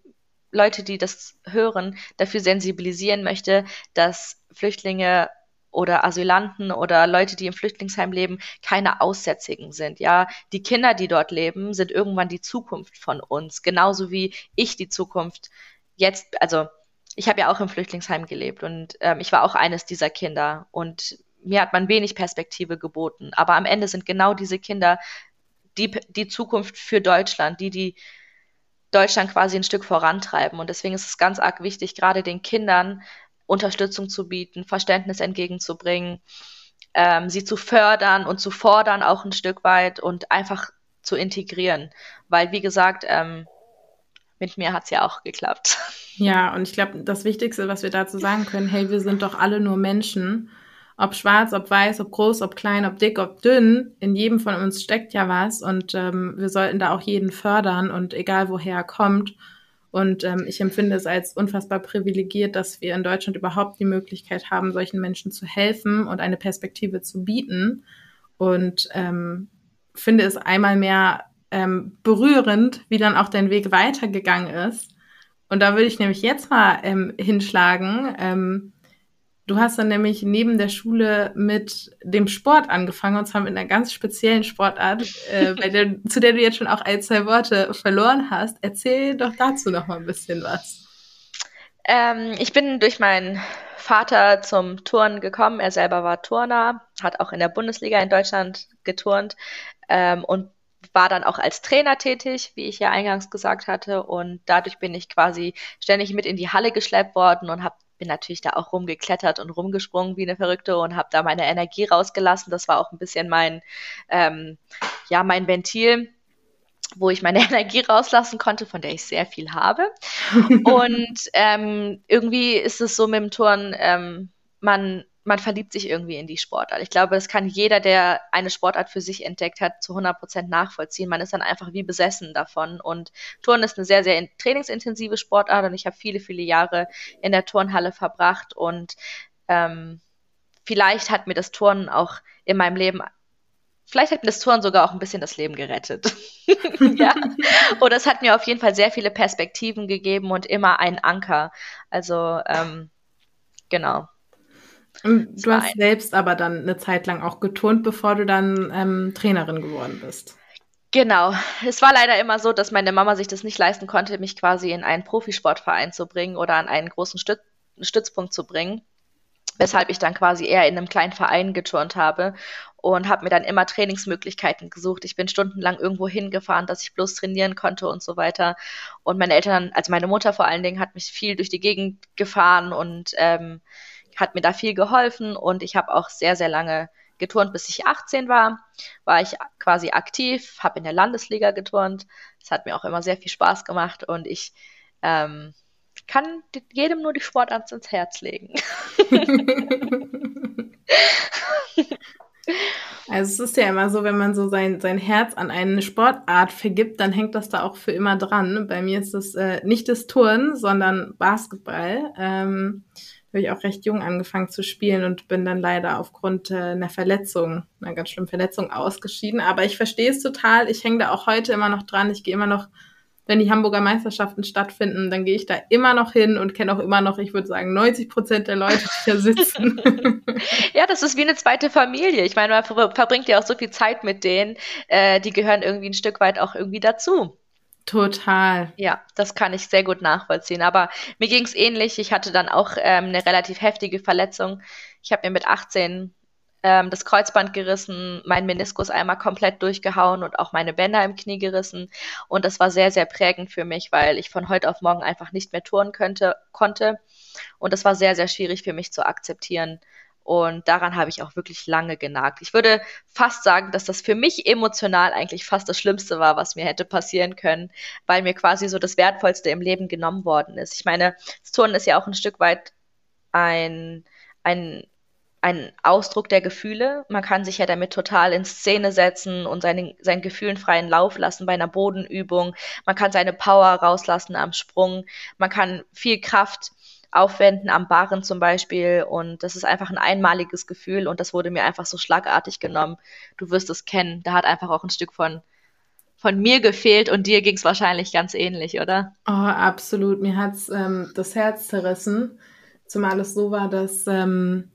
Leute, die das hören, dafür sensibilisieren möchte, dass Flüchtlinge oder Asylanten oder Leute, die im Flüchtlingsheim leben, keine Aussätzigen sind. Ja, die Kinder, die dort leben, sind irgendwann die Zukunft von uns, genauso wie ich die Zukunft jetzt, also ich habe ja auch im Flüchtlingsheim gelebt und ähm, ich war auch eines dieser Kinder und mir hat man wenig Perspektive geboten. Aber am Ende sind genau diese Kinder die, die Zukunft für Deutschland, die, die Deutschland quasi ein Stück vorantreiben. Und deswegen ist es ganz arg wichtig, gerade den Kindern Unterstützung zu bieten, Verständnis entgegenzubringen, ähm, sie zu fördern und zu fordern auch ein Stück weit und einfach zu integrieren. Weil, wie gesagt, ähm, mit mir hat es ja auch geklappt. Ja, und ich glaube, das Wichtigste, was wir dazu sagen können, hey, wir sind doch alle nur Menschen. Ob schwarz, ob weiß, ob groß, ob klein, ob dick, ob dünn, in jedem von uns steckt ja was und ähm, wir sollten da auch jeden fördern und egal woher er kommt. Und ähm, ich empfinde es als unfassbar privilegiert, dass wir in Deutschland überhaupt die Möglichkeit haben, solchen Menschen zu helfen und eine Perspektive zu bieten. Und ähm, finde es einmal mehr ähm, berührend, wie dann auch dein Weg weitergegangen ist. Und da würde ich nämlich jetzt mal ähm, hinschlagen. Du hast dann nämlich neben der Schule mit dem Sport angefangen, und zwar mit einer ganz speziellen Sportart, äh, bei der, zu der du jetzt schon auch ein, zwei Worte verloren hast. Erzähl doch dazu noch mal ein bisschen was. Ähm, ich bin durch meinen Vater zum Turnen gekommen. Er selber war Turner, hat auch in der Bundesliga in Deutschland geturnt ähm, und war dann auch als Trainer tätig, wie ich ja eingangs gesagt hatte. Und dadurch bin ich quasi ständig mit in die Halle geschleppt worden und habe bin natürlich da auch rumgeklettert und rumgesprungen wie eine Verrückte und habe da meine Energie rausgelassen. Das war auch ein bisschen mein, ähm, ja, mein Ventil, wo ich meine Energie rauslassen konnte, von der ich sehr viel habe. und ähm, irgendwie ist es so mit dem Turn, ähm, man man verliebt sich irgendwie in die Sportart. Ich glaube, das kann jeder, der eine Sportart für sich entdeckt hat, zu 100 Prozent nachvollziehen. Man ist dann einfach wie besessen davon. Und Turnen ist eine sehr, sehr trainingsintensive Sportart und ich habe viele, viele Jahre in der Turnhalle verbracht und ähm, vielleicht hat mir das Turnen auch in meinem Leben Vielleicht hat mir das Turnen sogar auch ein bisschen das Leben gerettet. ja. Oder es hat mir auf jeden Fall sehr viele Perspektiven gegeben und immer einen Anker. Also, ähm, genau. Du hast selbst aber dann eine Zeit lang auch geturnt, bevor du dann ähm, Trainerin geworden bist. Genau. Es war leider immer so, dass meine Mama sich das nicht leisten konnte, mich quasi in einen Profisportverein zu bringen oder an einen großen Stüt Stützpunkt zu bringen. Weshalb ich dann quasi eher in einem kleinen Verein geturnt habe und habe mir dann immer Trainingsmöglichkeiten gesucht. Ich bin stundenlang irgendwo hingefahren, dass ich bloß trainieren konnte und so weiter. Und meine Eltern, also meine Mutter vor allen Dingen, hat mich viel durch die Gegend gefahren und ähm, hat mir da viel geholfen und ich habe auch sehr, sehr lange geturnt, bis ich 18 war. War ich quasi aktiv, habe in der Landesliga geturnt. Es hat mir auch immer sehr viel Spaß gemacht und ich ähm, kann jedem nur die Sportart ins Herz legen. Also es ist ja immer so, wenn man so sein, sein Herz an eine Sportart vergibt, dann hängt das da auch für immer dran. Bei mir ist es äh, nicht das Turnen, sondern Basketball. Ähm, habe ich auch recht jung angefangen zu spielen und bin dann leider aufgrund äh, einer Verletzung, einer ganz schlimmen Verletzung ausgeschieden. Aber ich verstehe es total. Ich hänge da auch heute immer noch dran. Ich gehe immer noch, wenn die Hamburger Meisterschaften stattfinden, dann gehe ich da immer noch hin und kenne auch immer noch, ich würde sagen, 90 Prozent der Leute, die da sitzen. ja, das ist wie eine zweite Familie. Ich meine, man verbringt ja auch so viel Zeit mit denen. Äh, die gehören irgendwie ein Stück weit auch irgendwie dazu. Total. Ja, das kann ich sehr gut nachvollziehen. Aber mir ging es ähnlich. Ich hatte dann auch ähm, eine relativ heftige Verletzung. Ich habe mir mit 18 ähm, das Kreuzband gerissen, meinen Meniskus einmal komplett durchgehauen und auch meine Bänder im Knie gerissen. Und das war sehr, sehr prägend für mich, weil ich von heute auf morgen einfach nicht mehr touren könnte, konnte. Und das war sehr, sehr schwierig für mich zu akzeptieren. Und daran habe ich auch wirklich lange genagt. Ich würde fast sagen, dass das für mich emotional eigentlich fast das Schlimmste war, was mir hätte passieren können, weil mir quasi so das Wertvollste im Leben genommen worden ist. Ich meine, das Turnen ist ja auch ein Stück weit ein, ein, ein Ausdruck der Gefühle. Man kann sich ja damit total in Szene setzen und seinen, seinen Gefühlen freien Lauf lassen bei einer Bodenübung. Man kann seine Power rauslassen am Sprung. Man kann viel Kraft aufwenden am Barren zum Beispiel. Und das ist einfach ein einmaliges Gefühl und das wurde mir einfach so schlagartig genommen. Du wirst es kennen. Da hat einfach auch ein Stück von, von mir gefehlt und dir ging es wahrscheinlich ganz ähnlich, oder? Oh, absolut. Mir hat ähm, das Herz zerrissen. Zumal es so war, dass ähm,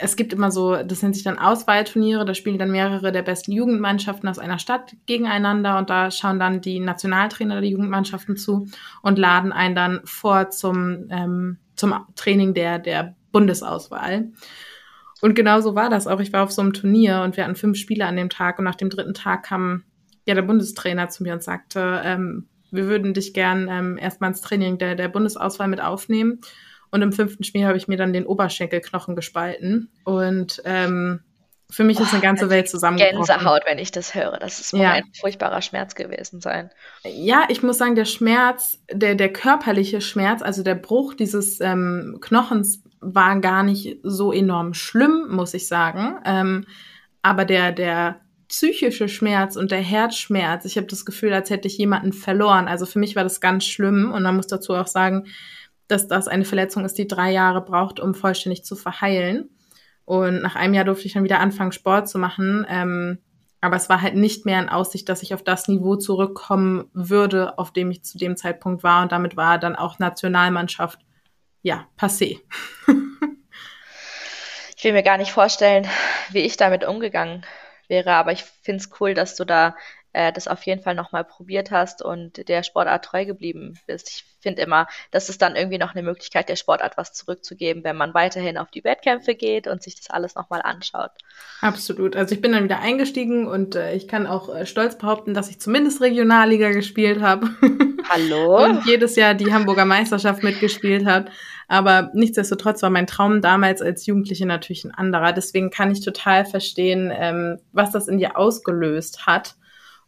es gibt immer so, das nennt sich dann Auswahlturniere, da spielen dann mehrere der besten Jugendmannschaften aus einer Stadt gegeneinander und da schauen dann die Nationaltrainer der Jugendmannschaften zu und laden einen dann vor zum, ähm, zum Training der, der Bundesauswahl. Und genau so war das auch. Ich war auf so einem Turnier und wir hatten fünf Spiele an dem Tag und nach dem dritten Tag kam ja der Bundestrainer zu mir und sagte, ähm, wir würden dich gern ähm, erstmal ins Training der, der Bundesauswahl mit aufnehmen. Und im fünften Spiel habe ich mir dann den Oberschenkelknochen gespalten. Und ähm, für mich ist eine ganze Welt zusammengebrochen. Gänsehaut, wenn ich das höre. Das ist ja. ein furchtbarer Schmerz gewesen sein. Ja, ich muss sagen, der Schmerz, der, der körperliche Schmerz, also der Bruch dieses ähm, Knochens war gar nicht so enorm schlimm, muss ich sagen. Ähm, aber der, der psychische Schmerz und der Herzschmerz, ich habe das Gefühl, als hätte ich jemanden verloren. Also für mich war das ganz schlimm. Und man muss dazu auch sagen, dass das eine Verletzung ist, die drei Jahre braucht, um vollständig zu verheilen. Und nach einem Jahr durfte ich dann wieder anfangen, Sport zu machen. Ähm, aber es war halt nicht mehr in Aussicht, dass ich auf das Niveau zurückkommen würde, auf dem ich zu dem Zeitpunkt war. Und damit war dann auch Nationalmannschaft, ja, passé. ich will mir gar nicht vorstellen, wie ich damit umgegangen wäre. Aber ich finde es cool, dass du da äh, das auf jeden Fall nochmal probiert hast und der Sportart treu geblieben bist. Ich finde immer, das ist dann irgendwie noch eine Möglichkeit, der Sportart was zurückzugeben, wenn man weiterhin auf die Wettkämpfe geht und sich das alles nochmal anschaut. Absolut. Also ich bin dann wieder eingestiegen und äh, ich kann auch äh, stolz behaupten, dass ich zumindest Regionalliga gespielt habe. Hallo? und jedes Jahr die Hamburger Meisterschaft mitgespielt habe. Aber nichtsdestotrotz war mein Traum damals als Jugendliche natürlich ein anderer. Deswegen kann ich total verstehen, ähm, was das in dir ausgelöst hat.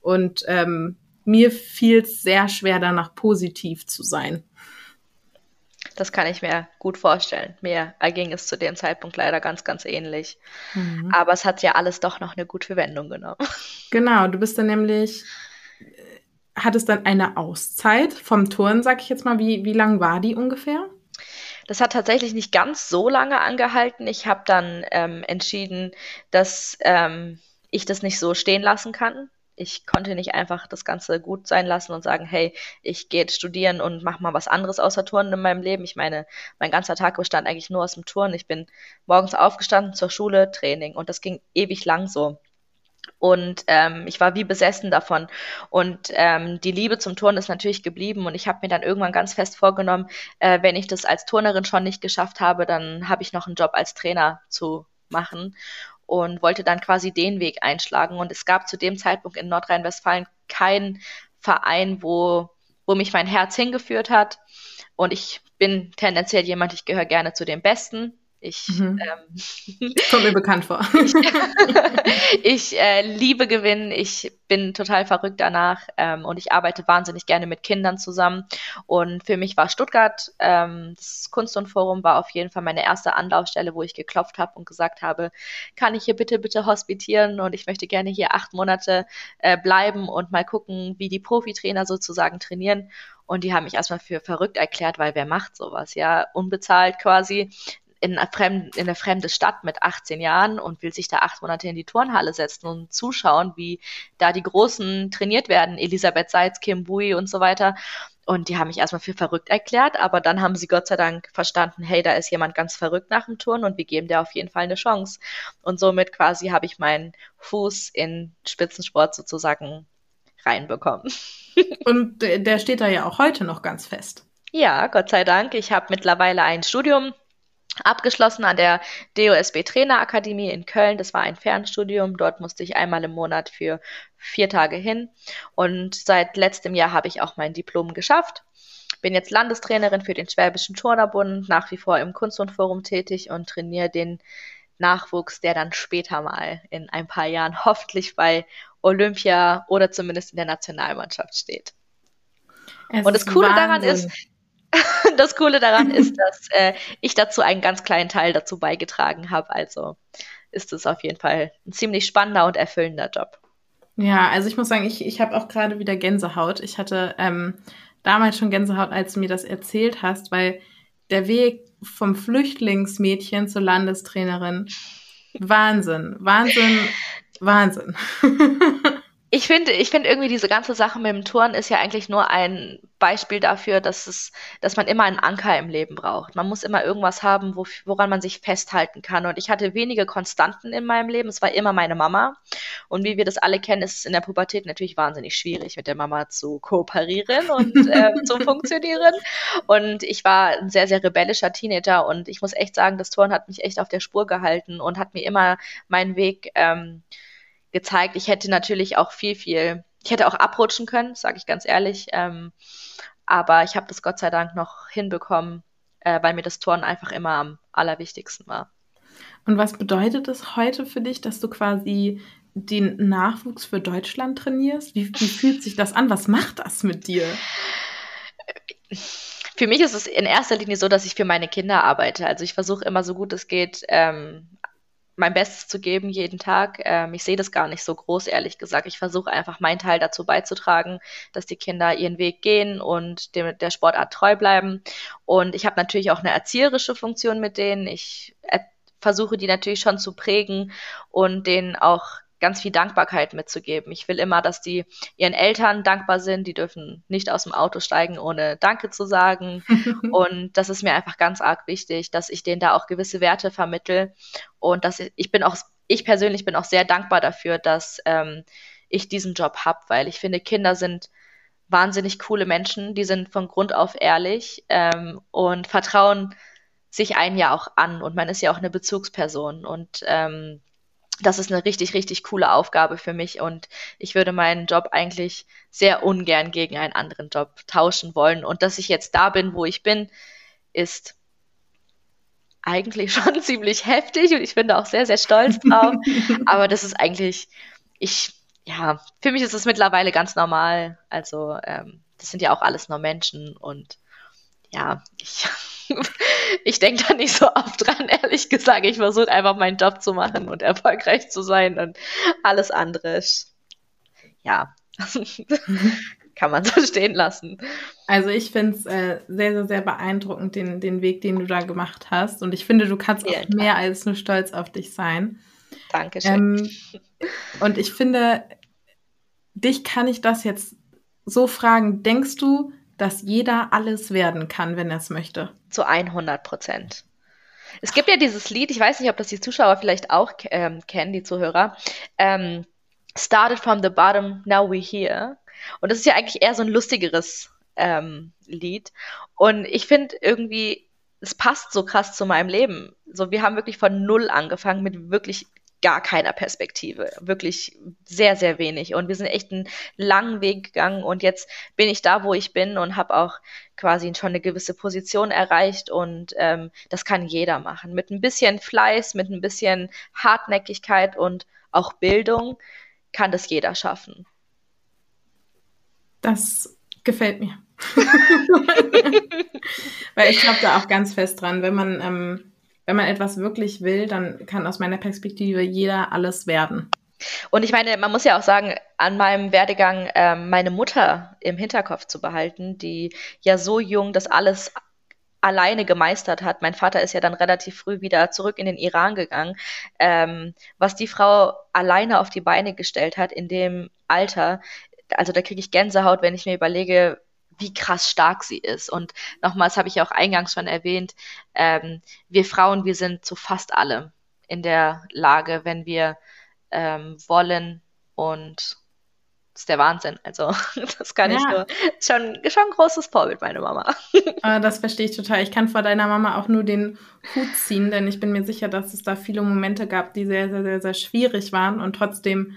Und ähm, mir fiel es sehr schwer, danach positiv zu sein. Das kann ich mir gut vorstellen. Mir erging es zu dem Zeitpunkt leider ganz, ganz ähnlich. Mhm. Aber es hat ja alles doch noch eine gute Wendung genommen. Genau, du bist dann nämlich, äh, hattest dann eine Auszeit vom Turnen, sag ich jetzt mal. Wie, wie lang war die ungefähr? Das hat tatsächlich nicht ganz so lange angehalten. Ich habe dann ähm, entschieden, dass ähm, ich das nicht so stehen lassen kann. Ich konnte nicht einfach das Ganze gut sein lassen und sagen, hey, ich gehe jetzt studieren und mache mal was anderes außer Turnen in meinem Leben. Ich meine, mein ganzer Tag bestand eigentlich nur aus dem Turnen. Ich bin morgens aufgestanden zur Schule, Training und das ging ewig lang so. Und ähm, ich war wie besessen davon. Und ähm, die Liebe zum Turnen ist natürlich geblieben. Und ich habe mir dann irgendwann ganz fest vorgenommen, äh, wenn ich das als Turnerin schon nicht geschafft habe, dann habe ich noch einen Job als Trainer zu machen. Und wollte dann quasi den Weg einschlagen. Und es gab zu dem Zeitpunkt in Nordrhein-Westfalen keinen Verein, wo, wo mich mein Herz hingeführt hat. Und ich bin tendenziell jemand, ich gehöre gerne zu den Besten ich, mhm. ähm, Kommt mir bekannt vor. ich, ich äh, liebe Gewinnen, ich bin total verrückt danach ähm, und ich arbeite wahnsinnig gerne mit Kindern zusammen. Und für mich war Stuttgart, ähm, das Kunst und Forum war auf jeden Fall meine erste Anlaufstelle, wo ich geklopft habe und gesagt habe, kann ich hier bitte, bitte hospitieren und ich möchte gerne hier acht Monate äh, bleiben und mal gucken, wie die Profitrainer sozusagen trainieren. Und die haben mich erstmal für verrückt erklärt, weil wer macht sowas, ja, unbezahlt quasi in, fremd, in eine fremde Stadt mit 18 Jahren und will sich da acht Monate in die Turnhalle setzen und zuschauen, wie da die Großen trainiert werden, Elisabeth Seitz, Kim Bui und so weiter. Und die haben mich erstmal für verrückt erklärt, aber dann haben sie Gott sei Dank verstanden, hey, da ist jemand ganz verrückt nach dem Turnen und wir geben der auf jeden Fall eine Chance. Und somit quasi habe ich meinen Fuß in Spitzensport sozusagen reinbekommen. Und der steht da ja auch heute noch ganz fest. Ja, Gott sei Dank. Ich habe mittlerweile ein Studium abgeschlossen an der DOSB Trainerakademie in Köln. Das war ein Fernstudium. Dort musste ich einmal im Monat für vier Tage hin. Und seit letztem Jahr habe ich auch mein Diplom geschafft. Bin jetzt Landestrainerin für den Schwäbischen Turnerbund, nach wie vor im Kunst und Forum tätig und trainiere den Nachwuchs, der dann später mal in ein paar Jahren hoffentlich bei Olympia oder zumindest in der Nationalmannschaft steht. Es und das Coole Wahnsinn. daran ist, das Coole daran ist, dass äh, ich dazu einen ganz kleinen Teil dazu beigetragen habe. Also ist es auf jeden Fall ein ziemlich spannender und erfüllender Job. Ja, also ich muss sagen, ich, ich habe auch gerade wieder Gänsehaut. Ich hatte ähm, damals schon Gänsehaut, als du mir das erzählt hast, weil der Weg vom Flüchtlingsmädchen zur Landestrainerin, Wahnsinn, Wahnsinn, Wahnsinn. Ich finde, ich finde irgendwie diese ganze Sache mit dem Touren ist ja eigentlich nur ein Beispiel dafür, dass es, dass man immer einen Anker im Leben braucht. Man muss immer irgendwas haben, wo, woran man sich festhalten kann. Und ich hatte wenige Konstanten in meinem Leben. Es war immer meine Mama. Und wie wir das alle kennen, ist es in der Pubertät natürlich wahnsinnig schwierig, mit der Mama zu kooperieren und äh, zu funktionieren. Und ich war ein sehr, sehr rebellischer Teenager und ich muss echt sagen, das Touren hat mich echt auf der Spur gehalten und hat mir immer meinen Weg ähm, gezeigt. Ich hätte natürlich auch viel, viel, ich hätte auch abrutschen können, sage ich ganz ehrlich. Ähm, aber ich habe das Gott sei Dank noch hinbekommen, äh, weil mir das Turnen einfach immer am allerwichtigsten war. Und was bedeutet es heute für dich, dass du quasi den Nachwuchs für Deutschland trainierst? Wie, wie fühlt sich das an? Was macht das mit dir? Für mich ist es in erster Linie so, dass ich für meine Kinder arbeite. Also ich versuche immer so gut es geht, ähm, mein Bestes zu geben jeden Tag. Ähm, ich sehe das gar nicht so groß, ehrlich gesagt. Ich versuche einfach meinen Teil dazu beizutragen, dass die Kinder ihren Weg gehen und dem, der Sportart treu bleiben. Und ich habe natürlich auch eine erzieherische Funktion mit denen. Ich äh, versuche die natürlich schon zu prägen und denen auch ganz viel Dankbarkeit mitzugeben. Ich will immer, dass die ihren Eltern dankbar sind. Die dürfen nicht aus dem Auto steigen, ohne Danke zu sagen. und das ist mir einfach ganz arg wichtig, dass ich denen da auch gewisse Werte vermittel. Und dass ich, ich bin auch, ich persönlich bin auch sehr dankbar dafür, dass ähm, ich diesen Job habe, weil ich finde, Kinder sind wahnsinnig coole Menschen, die sind von Grund auf ehrlich ähm, und vertrauen sich einen ja auch an und man ist ja auch eine Bezugsperson und ähm, das ist eine richtig, richtig coole Aufgabe für mich und ich würde meinen Job eigentlich sehr ungern gegen einen anderen Job tauschen wollen. Und dass ich jetzt da bin, wo ich bin, ist eigentlich schon ziemlich heftig und ich bin da auch sehr, sehr stolz drauf. Aber das ist eigentlich, ich, ja, für mich ist es mittlerweile ganz normal. Also, ähm, das sind ja auch alles nur Menschen und ja, ich ich denke da nicht so oft dran, ehrlich gesagt. Ich versuche einfach meinen Job zu machen und erfolgreich zu sein und alles andere, ja, kann man so stehen lassen. Also ich finde es äh, sehr, sehr, sehr beeindruckend, den, den Weg, den du da gemacht hast. Und ich finde, du kannst auch mehr als nur stolz auf dich sein. Dankeschön. Ähm, und ich finde, dich kann ich das jetzt so fragen. Denkst du, dass jeder alles werden kann, wenn er es möchte. Zu 100 Prozent. Es gibt ja dieses Lied, ich weiß nicht, ob das die Zuschauer vielleicht auch ähm, kennen, die Zuhörer. Ähm, Started from the bottom, now we're here. Und das ist ja eigentlich eher so ein lustigeres ähm, Lied. Und ich finde irgendwie, es passt so krass zu meinem Leben. So, wir haben wirklich von null angefangen mit wirklich gar keiner Perspektive. Wirklich sehr, sehr wenig. Und wir sind echt einen langen Weg gegangen und jetzt bin ich da, wo ich bin und habe auch quasi schon eine gewisse Position erreicht und ähm, das kann jeder machen. Mit ein bisschen Fleiß, mit ein bisschen Hartnäckigkeit und auch Bildung kann das jeder schaffen. Das gefällt mir. Weil ich glaube da auch ganz fest dran, wenn man ähm, wenn man etwas wirklich will, dann kann aus meiner Perspektive jeder alles werden. Und ich meine, man muss ja auch sagen, an meinem Werdegang ähm, meine Mutter im Hinterkopf zu behalten, die ja so jung das alles alleine gemeistert hat. Mein Vater ist ja dann relativ früh wieder zurück in den Iran gegangen. Ähm, was die Frau alleine auf die Beine gestellt hat in dem Alter, also da kriege ich Gänsehaut, wenn ich mir überlege, wie krass stark sie ist. Und nochmals habe ich ja auch eingangs schon erwähnt, ähm, wir Frauen, wir sind zu fast allem in der Lage, wenn wir ähm, wollen und das ist der Wahnsinn. Also, das kann ja. ich nur. Schon, schon ein großes Vorbild, meine Mama. Ah, das verstehe ich total. Ich kann vor deiner Mama auch nur den Hut ziehen, denn ich bin mir sicher, dass es da viele Momente gab, die sehr, sehr, sehr, sehr schwierig waren und trotzdem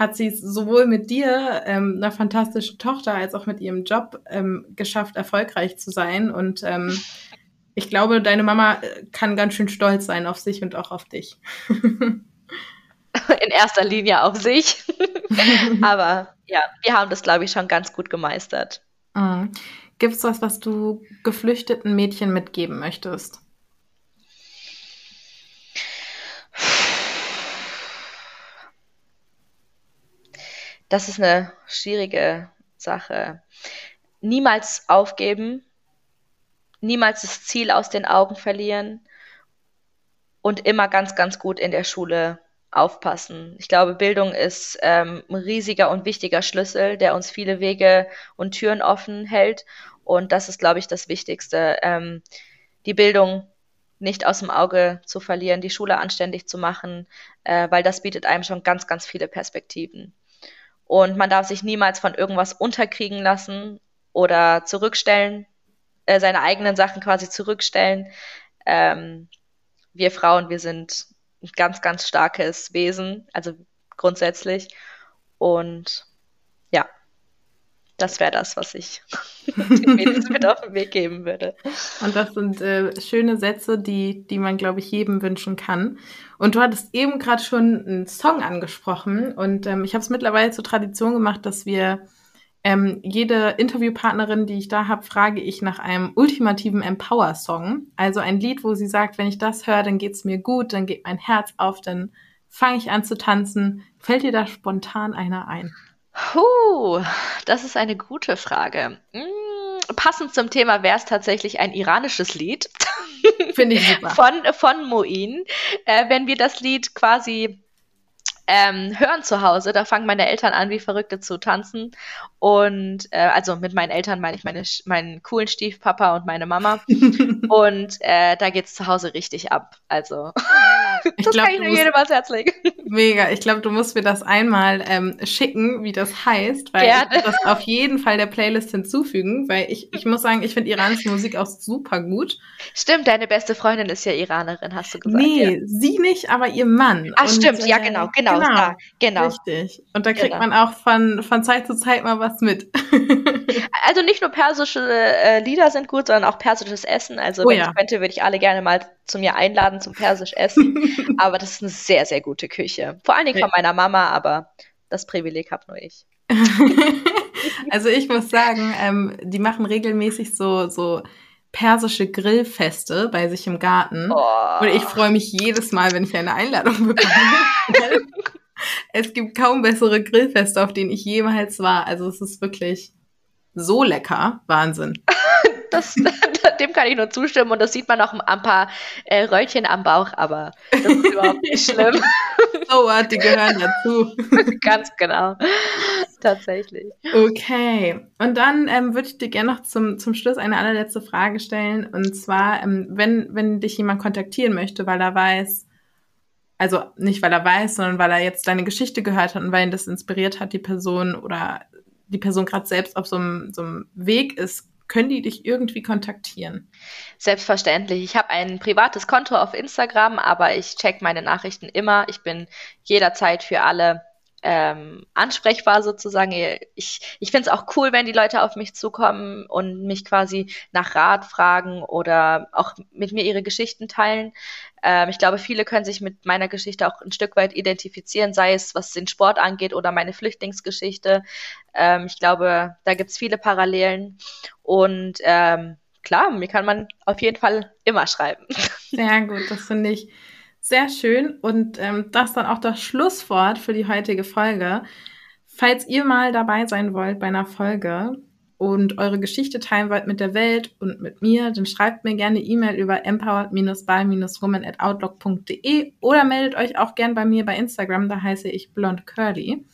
hat sie es sowohl mit dir, ähm, einer fantastischen Tochter, als auch mit ihrem Job ähm, geschafft, erfolgreich zu sein. Und ähm, ich glaube, deine Mama äh, kann ganz schön stolz sein auf sich und auch auf dich. In erster Linie auf sich. Aber ja, wir haben das, glaube ich, schon ganz gut gemeistert. Mhm. Gibt es was, was du geflüchteten Mädchen mitgeben möchtest? Das ist eine schwierige Sache. Niemals aufgeben, niemals das Ziel aus den Augen verlieren und immer ganz, ganz gut in der Schule aufpassen. Ich glaube, Bildung ist ähm, ein riesiger und wichtiger Schlüssel, der uns viele Wege und Türen offen hält. Und das ist, glaube ich, das Wichtigste. Ähm, die Bildung nicht aus dem Auge zu verlieren, die Schule anständig zu machen, äh, weil das bietet einem schon ganz, ganz viele Perspektiven. Und man darf sich niemals von irgendwas unterkriegen lassen oder zurückstellen, äh, seine eigenen Sachen quasi zurückstellen. Ähm, wir Frauen, wir sind ein ganz, ganz starkes Wesen, also grundsätzlich. Und ja, das wäre das, was ich den Mädels mit auf den Weg geben würde. Und das sind äh, schöne Sätze, die, die man, glaube ich, jedem wünschen kann. Und du hattest eben gerade schon einen Song angesprochen. Und ähm, ich habe es mittlerweile zur Tradition gemacht, dass wir ähm, jede Interviewpartnerin, die ich da habe, frage ich nach einem ultimativen Empower-Song. Also ein Lied, wo sie sagt, wenn ich das höre, dann geht's mir gut, dann geht mein Herz auf, dann fange ich an zu tanzen. Fällt dir da spontan einer ein? Puh, das ist eine gute Frage. Hm, passend zum Thema wäre es tatsächlich ein iranisches Lied. Finde ich super. von, von Moin. Äh, wenn wir das Lied quasi ähm, hören zu Hause, da fangen meine Eltern an, wie Verrückte zu tanzen. Und äh, also mit meinen Eltern meine ich meine, meinen coolen Stiefpapa und meine Mama. und äh, da es zu Hause richtig ab. Also Ich das glaub, kann ich nur jedem ans Herz legen. Mega. Ich glaube, du musst mir das einmal ähm, schicken, wie das heißt, weil Gerne. ich das auf jeden Fall der Playlist hinzufügen, weil ich, ich muss sagen, ich finde iranische Musik auch super gut. Stimmt, deine beste Freundin ist ja Iranerin, hast du gesagt. nee, Ja. sie nicht, aber ihr Mann. Ach, Und, stimmt, ja, äh, genau, genau, genau. ja, genau. Richtig. Und da kriegt Genau. man auch von, von Zeit zu Zeit mal was mit. Also nicht nur persische äh, Lieder sind gut, sondern auch persisches Essen. Also Oh wenn ja. ich könnte, würde ich alle gerne mal zu mir einladen zum persisch Essen. aber das ist eine sehr, sehr gute Küche. Vor allen Dingen von meiner Mama, aber das Privileg habe nur ich. also ich muss sagen, ähm, die machen regelmäßig so, so persische Grillfeste bei sich im Garten. Oh. Und ich freue mich jedes Mal, wenn ich eine Einladung bekomme. Es gibt kaum bessere Grillfeste, auf denen ich jemals war. Also es ist wirklich so lecker. Wahnsinn. Das, dem kann ich nur zustimmen und das sieht man auch ein paar äh, Röllchen am Bauch, aber das ist überhaupt nicht schlimm. So what, die gehören dazu. Ganz genau. Tatsächlich. Okay, und dann ähm, würde ich dir gerne noch zum, zum Schluss eine allerletzte Frage stellen. Und zwar, ähm, wenn, wenn dich jemand kontaktieren möchte, weil er weiß, also nicht weil er weiß, sondern weil er jetzt deine Geschichte gehört hat und weil ihn das inspiriert hat, die Person oder die Person gerade selbst auf so einem, so einem Weg ist, können die dich irgendwie kontaktieren? Selbstverständlich. Ich habe ein privates Konto auf Instagram, aber ich check meine Nachrichten immer. Ich bin jederzeit für alle ähm, ansprechbar sozusagen. Ich, ich finde es auch cool, wenn die Leute auf mich zukommen und mich quasi nach Rat fragen oder auch mit mir ihre Geschichten teilen. Ähm, ich glaube, viele können sich mit meiner Geschichte auch ein Stück weit identifizieren, sei es was den Sport angeht oder meine Flüchtlingsgeschichte. Ähm, ich glaube, da gibt's viele Parallelen und ähm, klar, mir kann man auf jeden Fall immer schreiben. Sehr gut, das finde ich sehr schön. Und ähm, das dann auch das Schlusswort für die heutige Folge. Falls ihr mal dabei sein wollt bei einer Folge und eure Geschichte teilen wollt mit der Welt und mit mir, dann schreibt mir gerne E-Mail über empowered-by-woman@outlook.de oder meldet euch auch gern bei mir bei Instagram, da heiße ich blond curly.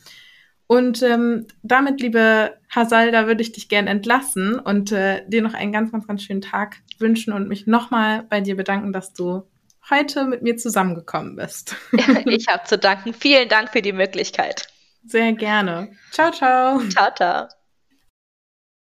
Und ähm, damit, liebe Hasal, da würde ich dich gern entlassen und äh, dir noch einen ganz, ganz, ganz schönen Tag wünschen und mich nochmal bei dir bedanken, dass du heute mit mir zusammengekommen bist. ich habe zu danken. Vielen Dank für die Möglichkeit. Sehr gerne. Ciao, ciao. Ciao, ciao.